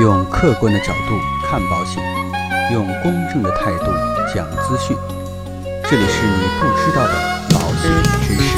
用客观的角度看保险，用公正的态度讲资讯。这里是你不知道的保险知识。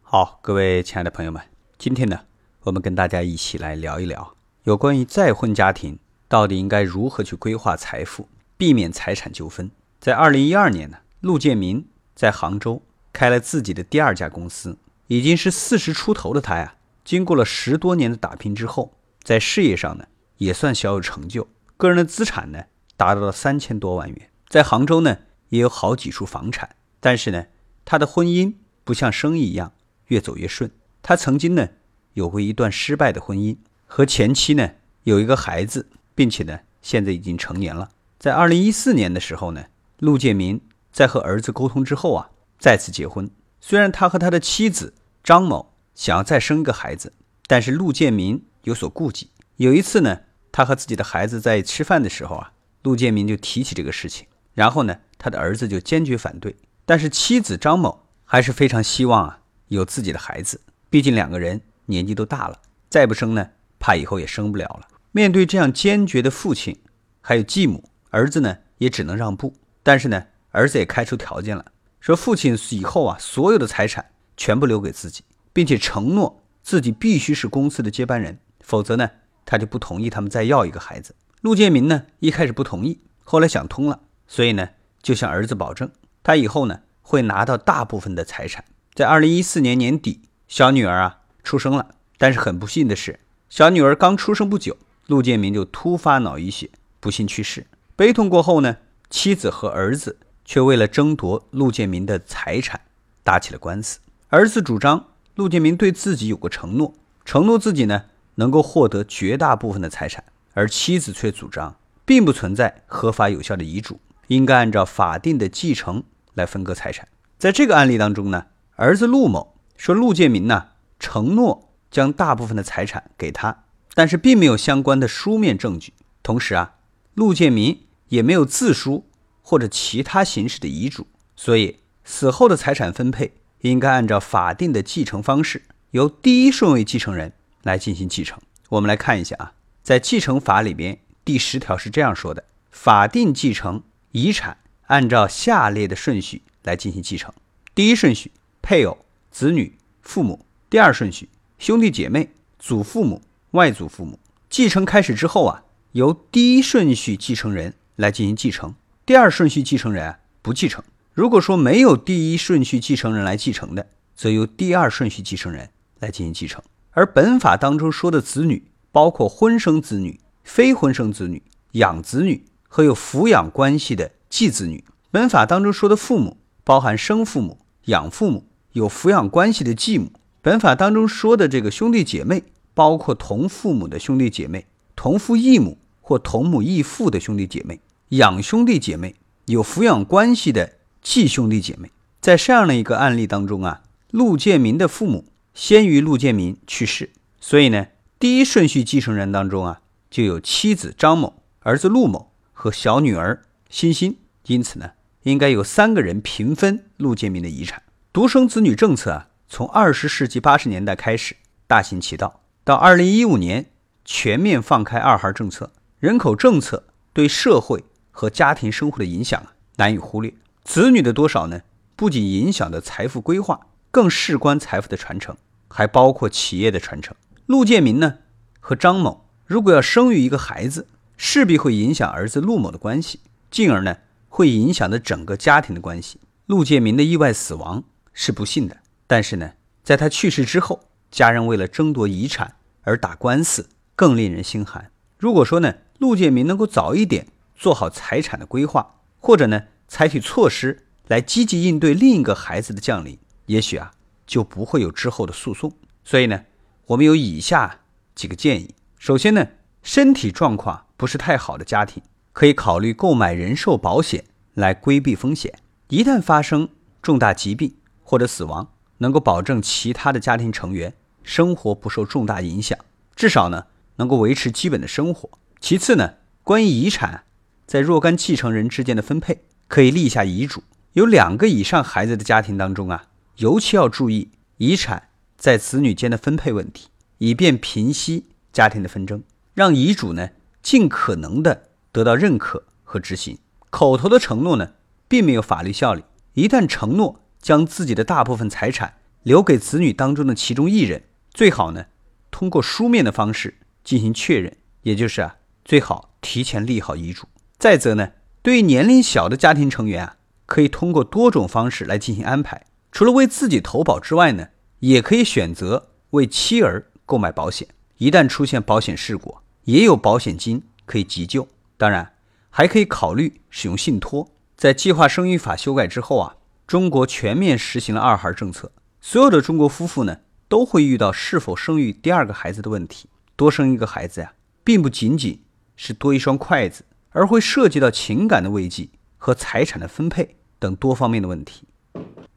好，各位亲爱的朋友们，今天呢，我们跟大家一起来聊一聊有关于再婚家庭到底应该如何去规划财富，避免财产纠纷。在二零一二年呢，陆建民在杭州开了自己的第二家公司，已经是四十出头的他呀，经过了十多年的打拼之后，在事业上呢也算小有成就，个人的资产呢达到了三千多万元，在杭州呢也有好几处房产。但是呢，他的婚姻不像生意一样越走越顺，他曾经呢有过一段失败的婚姻，和前妻呢有一个孩子，并且呢现在已经成年了。在二零一四年的时候呢，陆建民在和儿子沟通之后啊，再次结婚。虽然他和他的妻子张某想要再生一个孩子，但是陆建民有所顾忌。有一次呢，他和自己的孩子在吃饭的时候啊，陆建民就提起这个事情，然后呢，他的儿子就坚决反对。但是妻子张某还是非常希望啊有自己的孩子，毕竟两个人年纪都大了，再不生呢，怕以后也生不了了。面对这样坚决的父亲，还有继母，儿子呢也只能让步。但是呢，儿子也开出条件了，说父亲以后啊所有的财产全部留给自己，并且承诺自己必须是公司的接班人，否则呢他就不同意他们再要一个孩子。陆建民呢一开始不同意，后来想通了，所以呢就向儿子保证。他以后呢会拿到大部分的财产。在二零一四年年底，小女儿啊出生了，但是很不幸的是，小女儿刚出生不久，陆建民就突发脑溢血，不幸去世。悲痛过后呢，妻子和儿子却为了争夺陆建民的财产打起了官司。儿子主张陆建民对自己有过承诺，承诺自己呢能够获得绝大部分的财产，而妻子却主张并不存在合法有效的遗嘱，应该按照法定的继承。来分割财产，在这个案例当中呢，儿子陆某说陆建民呢承诺将大部分的财产给他，但是并没有相关的书面证据。同时啊，陆建民也没有自书或者其他形式的遗嘱，所以死后的财产分配应该按照法定的继承方式，由第一顺位继承人来进行继承。我们来看一下啊，在继承法里边第十条是这样说的：法定继承遗产。按照下列的顺序来进行继承：第一顺序，配偶、子女、父母；第二顺序，兄弟姐妹、祖父母、外祖父母。继承开始之后啊，由第一顺序继承人来进行继承，第二顺序继承人不继承。如果说没有第一顺序继承人来继承的，则由第二顺序继承人来进行继承。而本法当中说的子女，包括婚生子女、非婚生子女、养子女和有抚养关系的。继子女，本法当中说的父母包含生父母、养父母、有抚养关系的继母。本法当中说的这个兄弟姐妹，包括同父母的兄弟姐妹、同父异母或同母异父的兄弟姐妹、养兄弟姐妹、有抚养关系的继兄弟姐妹。在这样的一个案例当中啊，陆建民的父母先于陆建民去世，所以呢，第一顺序继承人当中啊，就有妻子张某、儿子陆某和小女儿。欣欣，因此呢，应该有三个人平分陆建民的遗产。独生子女政策啊，从二十世纪八十年代开始大行其道，到二零一五年全面放开二孩政策，人口政策对社会和家庭生活的影响啊，难以忽略。子女的多少呢，不仅影响的财富规划，更事关财富的传承，还包括企业的传承。陆建民呢和张某如果要生育一个孩子，势必会影响儿子陆某的关系。进而呢，会影响的整个家庭的关系。陆建民的意外死亡是不幸的，但是呢，在他去世之后，家人为了争夺遗产而打官司，更令人心寒。如果说呢，陆建民能够早一点做好财产的规划，或者呢，采取措施来积极应对另一个孩子的降临，也许啊，就不会有之后的诉讼。所以呢，我们有以下几个建议：首先呢，身体状况不是太好的家庭。可以考虑购买人寿保险来规避风险。一旦发生重大疾病或者死亡，能够保证其他的家庭成员生活不受重大影响，至少呢能够维持基本的生活。其次呢，关于遗产在若干继承人之间的分配，可以立下遗嘱。有两个以上孩子的家庭当中啊，尤其要注意遗产在子女间的分配问题，以便平息家庭的纷争，让遗嘱呢尽可能的得到认可和执行。口头的承诺呢，并没有法律效力。一旦承诺将自己的大部分财产留给子女当中的其中一人，最好呢通过书面的方式进行确认，也就是啊，最好提前立好遗嘱。再则呢，对于年龄小的家庭成员啊，可以通过多种方式来进行安排。除了为自己投保之外呢，也可以选择为妻儿购买保险。一旦出现保险事故，也有保险金可以急救。当然，还可以考虑使用信托。在计划生育法修改之后啊，中国全面实行了二孩政策。所有的中国夫妇呢，都会遇到是否生育第二个孩子的问题。多生一个孩子呀，并不仅仅是多一双筷子，而会涉及到情感的慰藉和财产的分配等多方面的问题。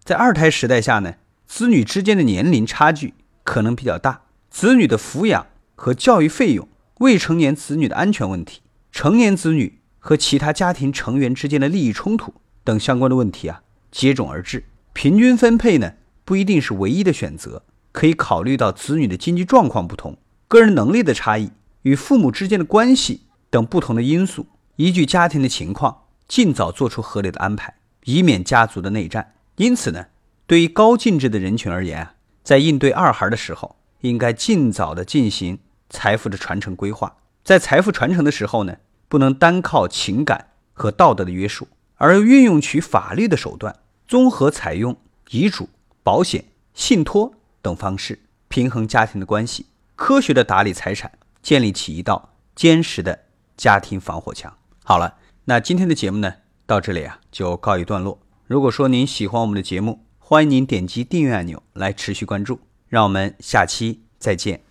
在二胎时代下呢，子女之间的年龄差距可能比较大，子女的抚养和教育费用、未成年子女的安全问题、成年子女。和其他家庭成员之间的利益冲突等相关的问题啊，接踵而至。平均分配呢，不一定是唯一的选择，可以考虑到子女的经济状况不同、个人能力的差异与父母之间的关系等不同的因素，依据家庭的情况，尽早做出合理的安排，以免家族的内战。因此呢，对于高净值的人群而言啊，在应对二孩的时候，应该尽早的进行财富的传承规划。在财富传承的时候呢。不能单靠情感和道德的约束，而运用取法律的手段，综合采用遗嘱、保险、信托等方式，平衡家庭的关系，科学的打理财产，建立起一道坚实的家庭防火墙。好了，那今天的节目呢，到这里啊就告一段落。如果说您喜欢我们的节目，欢迎您点击订阅按钮来持续关注。让我们下期再见。